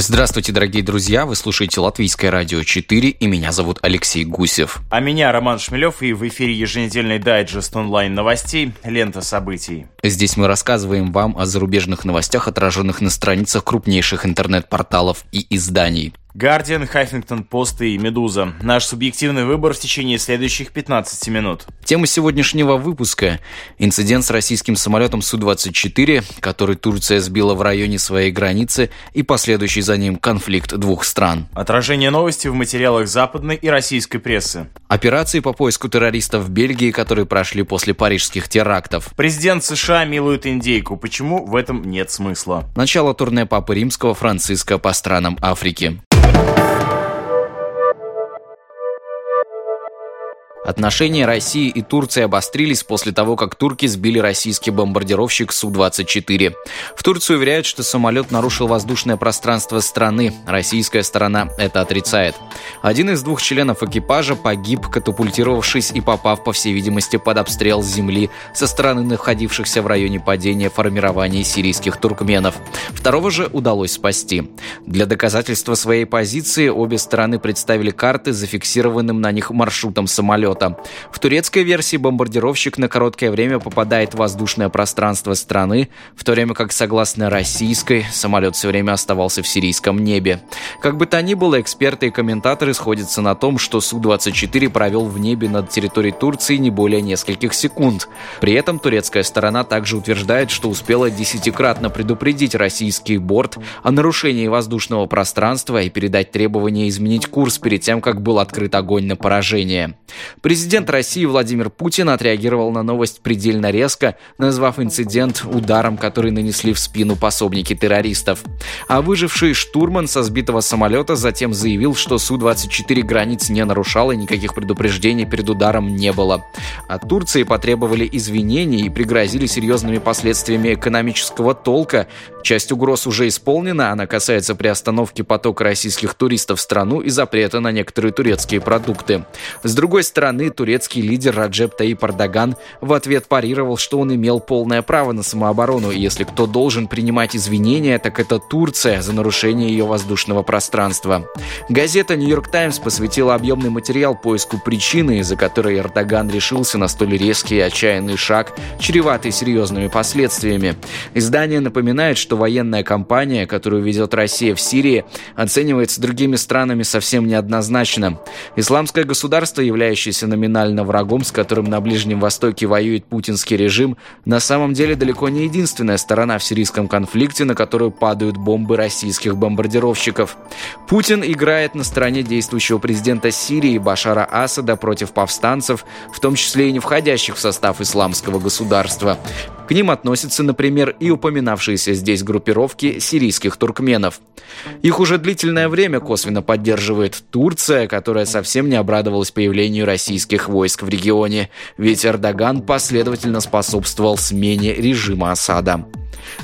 Здравствуйте, дорогие друзья! Вы слушаете Латвийское радио 4, и меня зовут Алексей Гусев. А меня Роман Шмелев, и в эфире еженедельный дайджест онлайн новостей «Лента событий». Здесь мы рассказываем вам о зарубежных новостях, отраженных на страницах крупнейших интернет-порталов и изданий. Guardian, Huffington Post и Медуза. Наш субъективный выбор в течение следующих 15 минут. Тема сегодняшнего выпуска – инцидент с российским самолетом Су-24, который Турция сбила в районе своей границы и последующий за ним конфликт двух стран. Отражение новости в материалах западной и российской прессы. Операции по поиску террористов в Бельгии, которые прошли после парижских терактов. Президент США милует индейку. Почему в этом нет смысла? Начало турне Папы Римского Франциска по странам Африки. Отношения России и Турции обострились после того, как турки сбили российский бомбардировщик Су-24. В Турции уверяют, что самолет нарушил воздушное пространство страны. Российская сторона это отрицает. Один из двух членов экипажа погиб, катапультировавшись и попав, по всей видимости, под обстрел земли со стороны находившихся в районе падения формирования сирийских туркменов. Второго же удалось спасти. Для доказательства своей позиции обе стороны представили карты зафиксированным на них маршрутом самолета самолета. В турецкой версии бомбардировщик на короткое время попадает в воздушное пространство страны, в то время как, согласно российской, самолет все время оставался в сирийском небе. Как бы то ни было, эксперты и комментаторы сходятся на том, что Су-24 провел в небе над территорией Турции не более нескольких секунд. При этом турецкая сторона также утверждает, что успела десятикратно предупредить российский борт о нарушении воздушного пространства и передать требование изменить курс перед тем, как был открыт огонь на поражение. Президент России Владимир Путин отреагировал на новость предельно резко, назвав инцидент ударом, который нанесли в спину пособники террористов. А выживший штурман со сбитого самолета затем заявил, что Су-24 границ не нарушал и никаких предупреждений перед ударом не было. От Турции потребовали извинений и пригрозили серьезными последствиями экономического толка. Часть угроз уже исполнена, она касается приостановки потока российских туристов в страну и запрета на некоторые турецкие продукты. С другой стороны, стороны, турецкий лидер Раджеп Таип Ардаган в ответ парировал, что он имел полное право на самооборону, и если кто должен принимать извинения, так это Турция за нарушение ее воздушного пространства. Газета «Нью-Йорк Таймс» посвятила объемный материал поиску причины, из-за которой Эрдоган решился на столь резкий и отчаянный шаг, чреватый серьезными последствиями. Издание напоминает, что военная кампания, которую ведет Россия в Сирии, оценивается другими странами совсем неоднозначно. Исламское государство, являющееся номинально врагом, с которым на Ближнем Востоке воюет путинский режим, на самом деле далеко не единственная сторона в сирийском конфликте, на которую падают бомбы российских бомбардировщиков. Путин играет на стороне действующего президента Сирии Башара Асада против повстанцев, в том числе и не входящих в состав исламского государства. К ним относятся, например, и упоминавшиеся здесь группировки сирийских туркменов. Их уже длительное время косвенно поддерживает Турция, которая совсем не обрадовалась появлению российских войск в регионе, ведь Эрдоган последовательно способствовал смене режима Асада.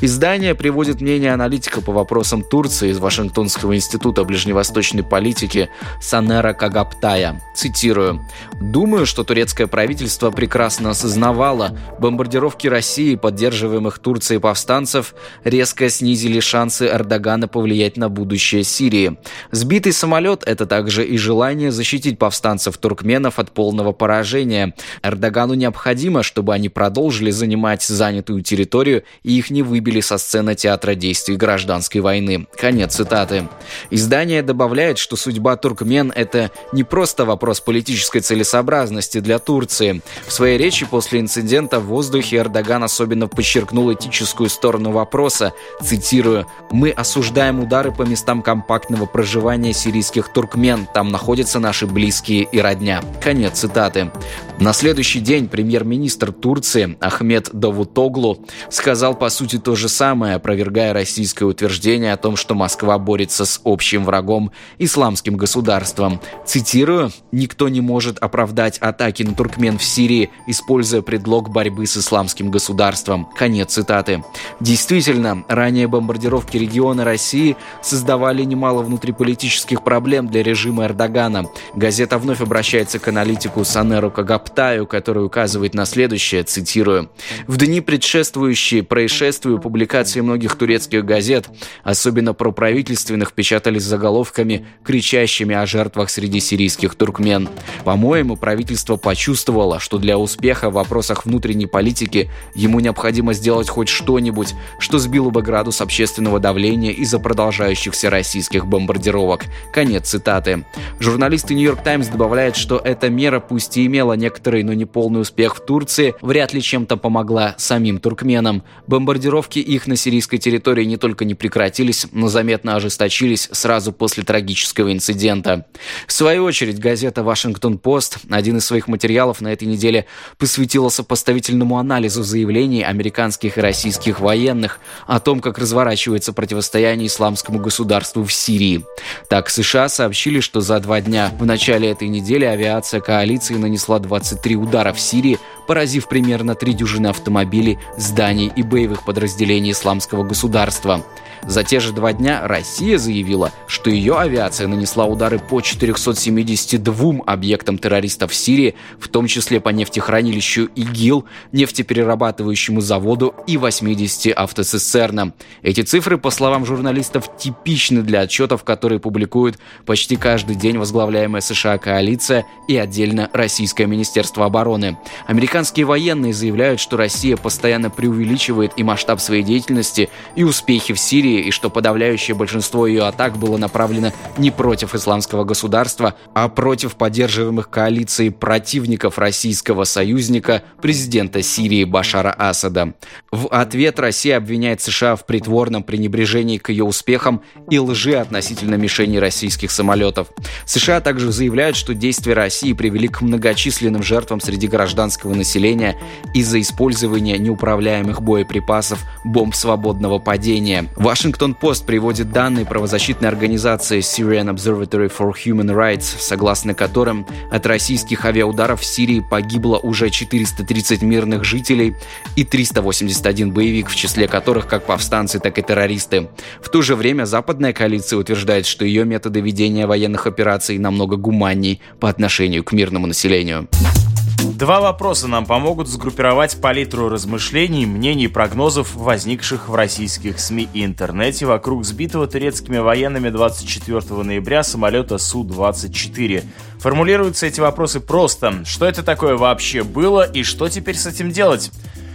Издание приводит мнение аналитика по вопросам Турции из Вашингтонского института ближневосточной политики Санера Кагаптая. Цитирую. «Думаю, что турецкое правительство прекрасно осознавало, бомбардировки России, поддерживаемых Турцией повстанцев, резко снизили шансы Эрдогана повлиять на будущее Сирии. Сбитый самолет – это также и желание защитить повстанцев-туркменов от полного поражения. Эрдогану необходимо, чтобы они продолжили занимать занятую территорию и их не выбили со сцены театра действий гражданской войны. Конец цитаты. Издание добавляет, что судьба туркмен – это не просто вопрос политической целесообразности для Турции. В своей речи после инцидента в воздухе Эрдоган особенно подчеркнул этическую сторону вопроса, цитирую, «Мы осуждаем удары по местам компактного проживания сирийских туркмен, там находятся наши близкие и родня». Конец цитаты. На следующий день премьер-министр Турции Ахмед Давутоглу сказал, по сути, сути то же самое, опровергая российское утверждение о том, что Москва борется с общим врагом – исламским государством. Цитирую, «Никто не может оправдать атаки на туркмен в Сирии, используя предлог борьбы с исламским государством». Конец цитаты. Действительно, ранее бомбардировки региона России создавали немало внутриполитических проблем для режима Эрдогана. Газета вновь обращается к аналитику Санеру Кагаптаю, который указывает на следующее, цитирую. «В дни, предшествующие происшествию, публикации многих турецких газет, особенно проправительственных, печатались заголовками, кричащими о жертвах среди сирийских туркмен. По-моему, правительство почувствовало, что для успеха в вопросах внутренней политики ему необходимо сделать хоть что-нибудь, что сбило бы градус общественного давления из-за продолжающихся российских бомбардировок. Конец цитаты. Журналисты «Нью-Йорк Таймс» добавляют, что эта мера пусть и имела некоторый, но не полный успех в Турции, вряд ли чем-то помогла самим туркменам. Бомбардировки их на сирийской территории не только не прекратились, но заметно ожесточились сразу после трагического инцидента. В свою очередь, газета «Вашингтон-Пост» один из своих материалов на этой неделе посвятила сопоставительному анализу заявлений американских и российских военных о том, как разворачивается противостояние исламскому государству в Сирии. Так, США сообщили, что за два дня в начале этой недели авиация коалиции нанесла 23 удара в Сирии, поразив примерно три дюжины автомобилей, зданий и боевых подразделений исламского государства. За те же два дня Россия заявила, что ее авиация нанесла удары по 472 объектам террористов в Сирии, в том числе по нефтехранилищу ИГИЛ, нефтеперерабатывающему заводу и 80 автоцистернам. Эти цифры, по словам журналистов, типичны для отчетов, которые публикуют почти каждый день возглавляемая США коалиция и отдельно Российское Министерство обороны. Американские военные заявляют, что Россия постоянно преувеличивает и масштаб своей деятельности, и успехи в Сирии, Сирии и что подавляющее большинство ее атак было направлено не против исламского государства, а против поддерживаемых коалицией противников российского союзника, президента Сирии Башара Асада. В ответ Россия обвиняет США в притворном пренебрежении к ее успехам и лжи относительно мишеней российских самолетов. США также заявляют, что действия России привели к многочисленным жертвам среди гражданского населения из-за использования неуправляемых боеприпасов бомб свободного падения. Ваш Вашингтон-Пост приводит данные правозащитной организации Syrian Observatory for Human Rights, согласно которым от российских авиаударов в Сирии погибло уже 430 мирных жителей и 381 боевик, в числе которых как повстанцы, так и террористы. В то же время западная коалиция утверждает, что ее методы ведения военных операций намного гуманней по отношению к мирному населению. Два вопроса нам помогут сгруппировать палитру размышлений, мнений и прогнозов, возникших в российских СМИ и интернете вокруг сбитого турецкими военными 24 ноября самолета Су-24. Формулируются эти вопросы просто. Что это такое вообще было и что теперь с этим делать?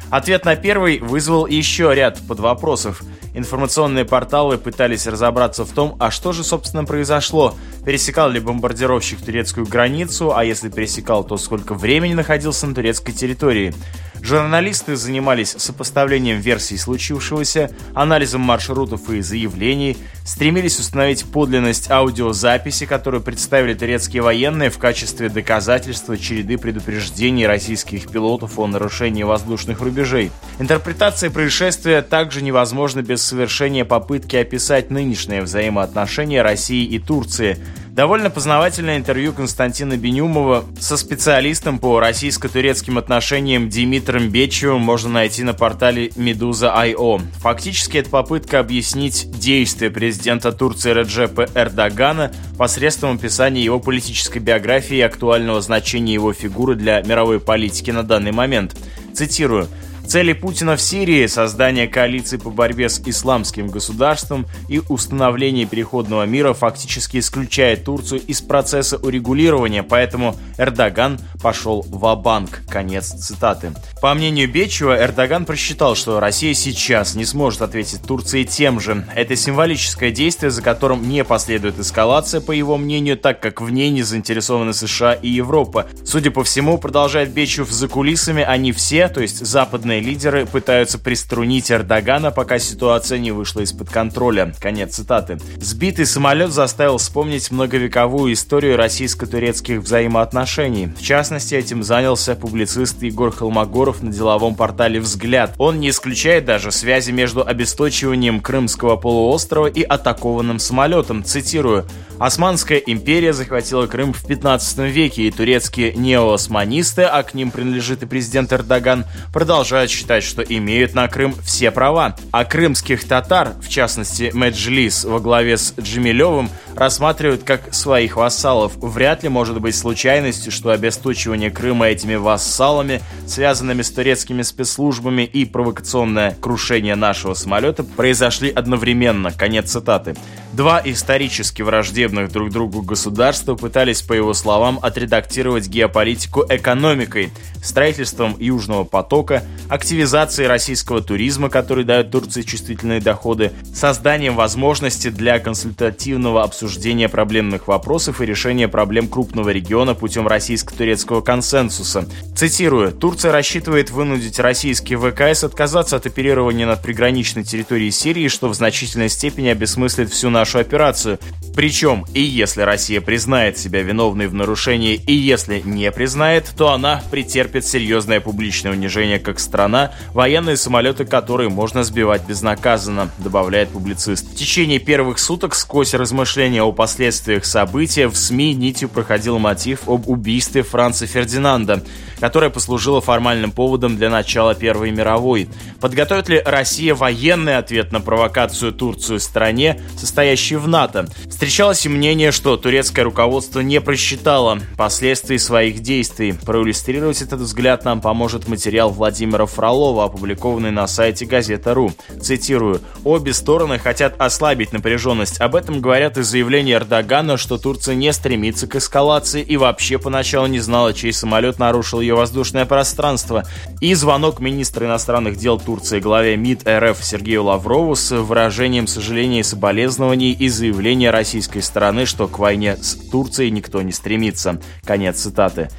Ответ на первый вызвал еще ряд подвопросов. Информационные порталы пытались разобраться в том, а что же, собственно, произошло. Пересекал ли бомбардировщик турецкую границу, а если пересекал, то сколько времени находился на турецкой территории. Журналисты занимались сопоставлением версий случившегося, анализом маршрутов и заявлений, стремились установить подлинность аудиозаписи, которую представили турецкие военные в качестве доказательства череды предупреждений российских пилотов о нарушении воздушных рубежей. Интерпретация происшествия также невозможна без совершения попытки описать нынешние взаимоотношения России и Турции – Довольно познавательное интервью Константина Бенюмова со специалистом по российско-турецким отношениям Димитром Бечевым можно найти на портале Meduza.io. Фактически это попытка объяснить действия президента Турции Реджепа Эрдогана посредством описания его политической биографии и актуального значения его фигуры для мировой политики на данный момент. Цитирую. Цели Путина в Сирии – создание коалиции по борьбе с исламским государством и установление переходного мира фактически исключает Турцию из процесса урегулирования, поэтому Эрдоган пошел в банк Конец цитаты. По мнению Бечева, Эрдоган просчитал, что Россия сейчас не сможет ответить Турции тем же. Это символическое действие, за которым не последует эскалация, по его мнению, так как в ней не заинтересованы США и Европа. Судя по всему, продолжает Бечев за кулисами, они все, то есть западные западные лидеры пытаются приструнить Эрдогана, пока ситуация не вышла из-под контроля. Конец цитаты. Сбитый самолет заставил вспомнить многовековую историю российско-турецких взаимоотношений. В частности, этим занялся публицист Егор Холмогоров на деловом портале «Взгляд». Он не исключает даже связи между обесточиванием Крымского полуострова и атакованным самолетом. Цитирую. «Османская империя захватила Крым в 15 веке, и турецкие неоосманисты, а к ним принадлежит и президент Эрдоган, продолжают считать, что имеют на Крым все права. А крымских татар, в частности Меджлис во главе с Джемилевым, рассматривают как своих вассалов. Вряд ли может быть случайностью, что обесточивание Крыма этими вассалами, связанными с турецкими спецслужбами и провокационное крушение нашего самолета произошли одновременно. Конец цитаты. Два исторически враждебных друг другу государства пытались, по его словам, отредактировать геополитику экономикой, строительством Южного потока, активизацией российского туризма, который дает Турции чувствительные доходы, созданием возможности для консультативного обсуждения проблемных вопросов и решения проблем крупного региона путем российско-турецкого консенсуса. Цитирую, «Турция рассчитывает вынудить российские ВКС отказаться от оперирования над приграничной территорией Сирии, что в значительной степени обесмыслит всю нашу операцию. Причем, и если Россия признает себя виновной в нарушении, и если не признает, то она претерпит серьезное публичное унижение как страна, военные самолеты которые можно сбивать безнаказанно, добавляет публицист. В течение первых суток сквозь размышления о последствиях события в СМИ нитью проходил мотив об убийстве Франца Фердинанда, которое послужило формальным поводом для начала Первой мировой. Подготовит ли Россия военный ответ на провокацию Турцию стране, состоящей в НАТО? Встречалось и мнение, что турецкое руководство не просчитало последствий своих действий. Проиллюстрировать этот взгляд нам поможет материал Владимира Фролова, опубликованный на сайте Газета.ру. Цитирую. «Обе стороны хотят ослабить напряженность. Об этом говорят и заявления Эрдогана, что Турция не стремится к эскалации и вообще поначалу не знала, чей самолет нарушил ее воздушное пространство. И звонок министра иностранных дел Турции главе МИД РФ Сергею Лаврову с выражением сожаления и соболезнований и заявления России российской стороны, что к войне с Турцией никто не стремится. Конец цитаты.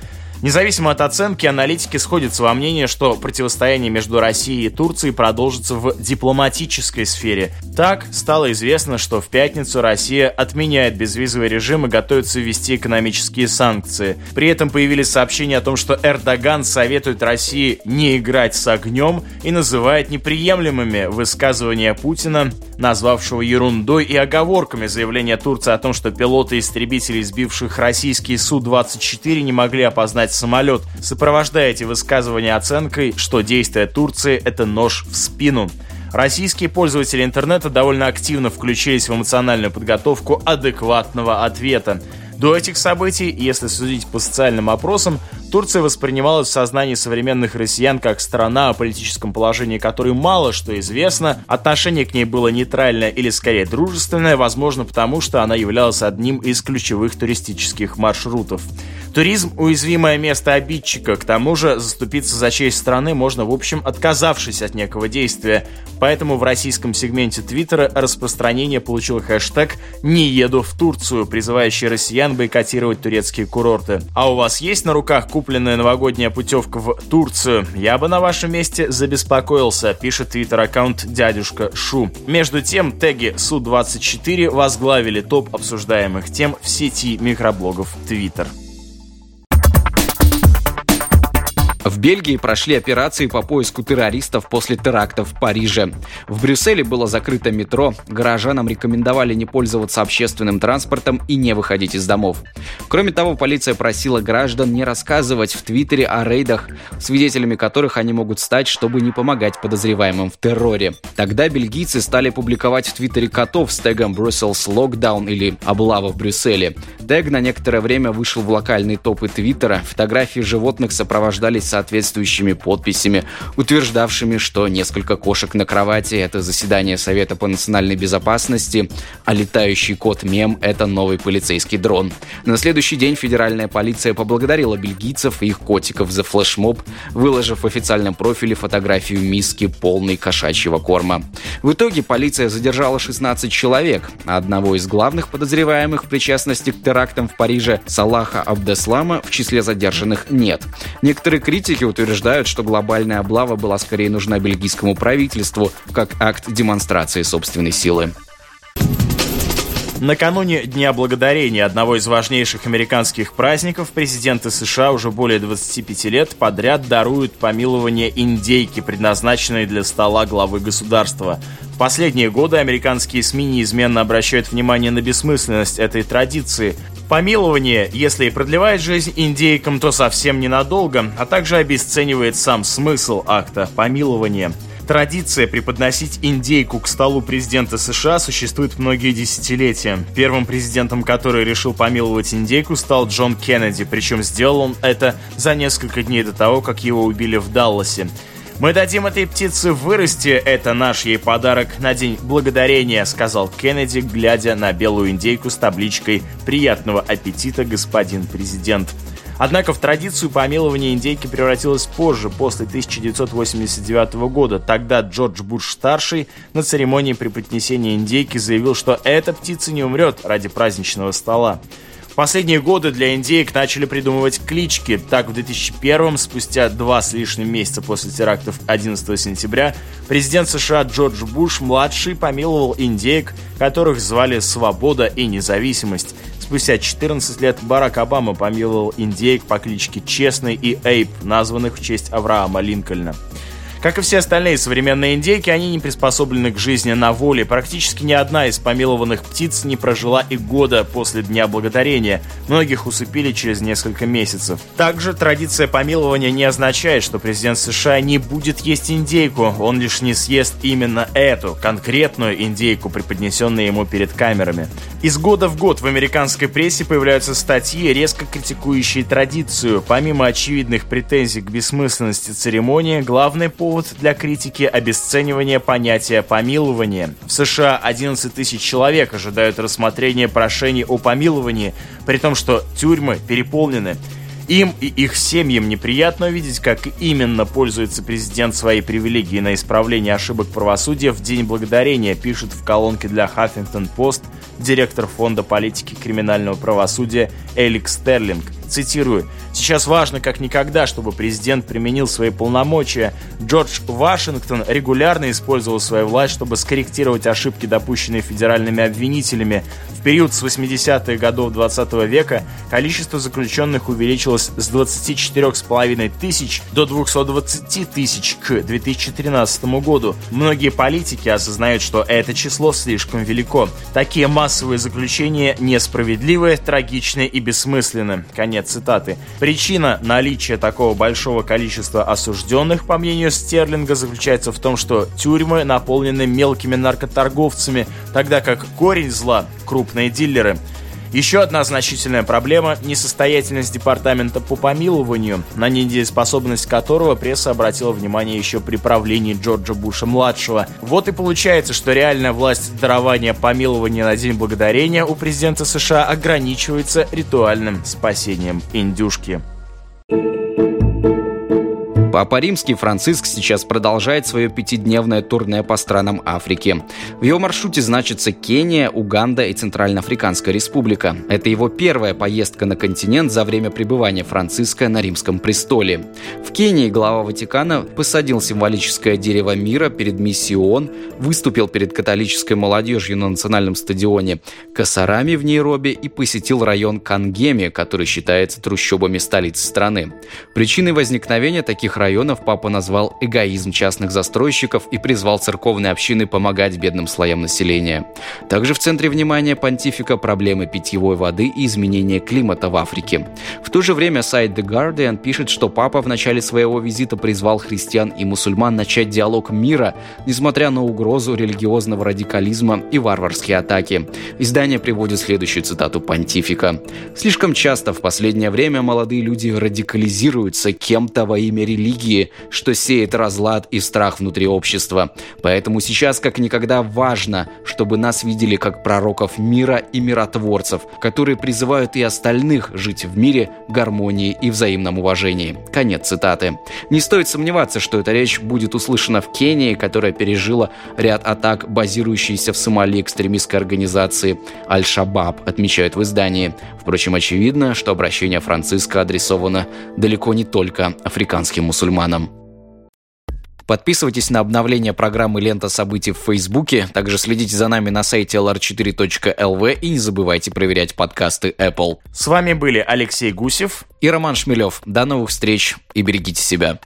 Независимо от оценки, аналитики сходятся во мнении, что противостояние между Россией и Турцией продолжится в дипломатической сфере. Так, стало известно, что в пятницу Россия отменяет безвизовый режим и готовится ввести экономические санкции. При этом появились сообщения о том, что Эрдоган советует России не играть с огнем и называет неприемлемыми высказывания Путина, назвавшего ерундой и оговорками заявление Турции о том, что пилоты истребителей, сбивших российский Су-24, не могли опознать взломать самолет, сопровождая эти высказывания оценкой, что действие Турции – это нож в спину. Российские пользователи интернета довольно активно включились в эмоциональную подготовку адекватного ответа. До этих событий, если судить по социальным опросам, Турция воспринималась в сознании современных россиян как страна, о политическом положении которой мало что известно, отношение к ней было нейтральное или скорее дружественное, возможно потому, что она являлась одним из ключевых туристических маршрутов. Туризм – уязвимое место обидчика, к тому же заступиться за честь страны можно, в общем, отказавшись от некого действия. Поэтому в российском сегменте Твиттера распространение получил хэштег «Не еду в Турцию», призывающий россиян бойкотировать турецкие курорты. А у вас есть на руках купленная новогодняя путевка в Турцию? Я бы на вашем месте забеспокоился, пишет твиттер-аккаунт «Дядюшка Шу». Между тем, теги Су-24 возглавили топ обсуждаемых тем в сети микроблогов Твиттер. В Бельгии прошли операции по поиску террористов после терактов в Париже. В Брюсселе было закрыто метро, горожанам рекомендовали не пользоваться общественным транспортом и не выходить из домов. Кроме того, полиция просила граждан не рассказывать в Твиттере о рейдах, свидетелями которых они могут стать, чтобы не помогать подозреваемым в терроре. Тогда бельгийцы стали публиковать в Твиттере котов с тегом «Brussels Lockdown» или «Облава в Брюсселе». Тег на некоторое время вышел в локальные топы Твиттера, фотографии животных сопровождались соответствующими подписями, утверждавшими, что несколько кошек на кровати – это заседание Совета по национальной безопасности, а летающий кот мем – это новый полицейский дрон. На следующий день федеральная полиция поблагодарила бельгийцев и их котиков за флешмоб, выложив в официальном профиле фотографию миски полной кошачьего корма. В итоге полиция задержала 16 человек, одного из главных подозреваемых в причастности к терактам в Париже, Салаха Абдеслама, в числе задержанных нет. Некоторые критики Критики утверждают, что глобальная облава была скорее нужна бельгийскому правительству как акт демонстрации собственной силы. Накануне Дня Благодарения, одного из важнейших американских праздников, президенты США уже более 25 лет подряд даруют помилование индейки, предназначенной для стола главы государства. В последние годы американские СМИ неизменно обращают внимание на бессмысленность этой традиции. Помилование, если и продлевает жизнь индейкам, то совсем ненадолго, а также обесценивает сам смысл акта помилования – Традиция преподносить индейку к столу президента США существует многие десятилетия. Первым президентом, который решил помиловать индейку, стал Джон Кеннеди, причем сделал он это за несколько дней до того, как его убили в Далласе. «Мы дадим этой птице вырасти, это наш ей подарок на День Благодарения», сказал Кеннеди, глядя на белую индейку с табличкой «Приятного аппетита, господин президент». Однако в традицию помилования индейки превратилась позже, после 1989 года. Тогда Джордж Буш-старший на церемонии преподнесения индейки заявил, что эта птица не умрет ради праздничного стола. Последние годы для индейок начали придумывать клички. Так, в 2001 спустя два с лишним месяца после терактов 11 сентября, президент США Джордж Буш-младший помиловал индейок, которых звали «Свобода» и «Независимость». Спустя 14 лет Барак Обама помиловал индейк по кличке Честный и Эйп, названных в честь Авраама Линкольна. Как и все остальные современные индейки, они не приспособлены к жизни на воле. Практически ни одна из помилованных птиц не прожила и года после Дня Благодарения. Многих усыпили через несколько месяцев. Также традиция помилования не означает, что президент США не будет есть индейку. Он лишь не съест именно эту, конкретную индейку, преподнесенную ему перед камерами. Из года в год в американской прессе появляются статьи, резко критикующие традицию. Помимо очевидных претензий к бессмысленности церемонии, главный повод повод для критики обесценивания понятия помилования. В США 11 тысяч человек ожидают рассмотрения прошений о помиловании, при том, что тюрьмы переполнены. Им и их семьям неприятно увидеть, как именно пользуется президент своей привилегией на исправление ошибок правосудия в День Благодарения, пишет в колонке для Huffington Post директор Фонда политики криминального правосудия Элик Стерлинг. Цитирую. Сейчас важно как никогда, чтобы президент применил свои полномочия. Джордж Вашингтон регулярно использовал свою власть, чтобы скорректировать ошибки, допущенные федеральными обвинителями. В период с 80-х годов 20 века количество заключенных увеличилось с 24,5 тысяч до 220 тысяч к 2013 году. Многие политики осознают, что это число слишком велико. Такие массовые заключения несправедливы, трагичны и бессмысленны. Конец цитаты. Причина наличия такого большого количества осужденных, по мнению Стерлинга, заключается в том, что тюрьмы наполнены мелкими наркоторговцами, тогда как корень зла – крупные дилеры – еще одна значительная проблема – несостоятельность департамента по помилованию, на недееспособность которого пресса обратила внимание еще при правлении Джорджа Буша-младшего. Вот и получается, что реальная власть дарования помилования на День Благодарения у президента США ограничивается ритуальным спасением индюшки. Папа Римский Франциск сейчас продолжает свое пятидневное турне по странам Африки. В его маршруте значится Кения, Уганда и Центральноафриканская республика. Это его первая поездка на континент за время пребывания Франциска на римском престоле. В Кении глава Ватикана посадил символическое дерево мира перед миссией ООН, выступил перед католической молодежью на национальном стадионе Касарами в Нейроби и посетил район Кангеми, который считается трущобами столицы страны. Причиной возникновения таких районов папа назвал эгоизм частных застройщиков и призвал церковные общины помогать бедным слоям населения. Также в центре внимания понтифика проблемы питьевой воды и изменения климата в Африке. В то же время сайт The Guardian пишет, что папа в начале своего визита призвал христиан и мусульман начать диалог мира, несмотря на угрозу религиозного радикализма и варварские атаки. Издание приводит следующую цитату понтифика. «Слишком часто в последнее время молодые люди радикализируются кем-то во имя религии, религии, что сеет разлад и страх внутри общества. Поэтому сейчас как никогда важно, чтобы нас видели как пророков мира и миротворцев, которые призывают и остальных жить в мире, гармонии и взаимном уважении. Конец цитаты. Не стоит сомневаться, что эта речь будет услышана в Кении, которая пережила ряд атак, базирующиеся в Сомали экстремистской организации Аль-Шабаб, отмечают в издании. Впрочем, очевидно, что обращение Франциска адресовано далеко не только африканским мусульманам. Подписывайтесь на обновление программы «Лента событий» в Фейсбуке. Также следите за нами на сайте lr4.lv и не забывайте проверять подкасты Apple. С вами были Алексей Гусев и Роман Шмелев. До новых встреч и берегите себя.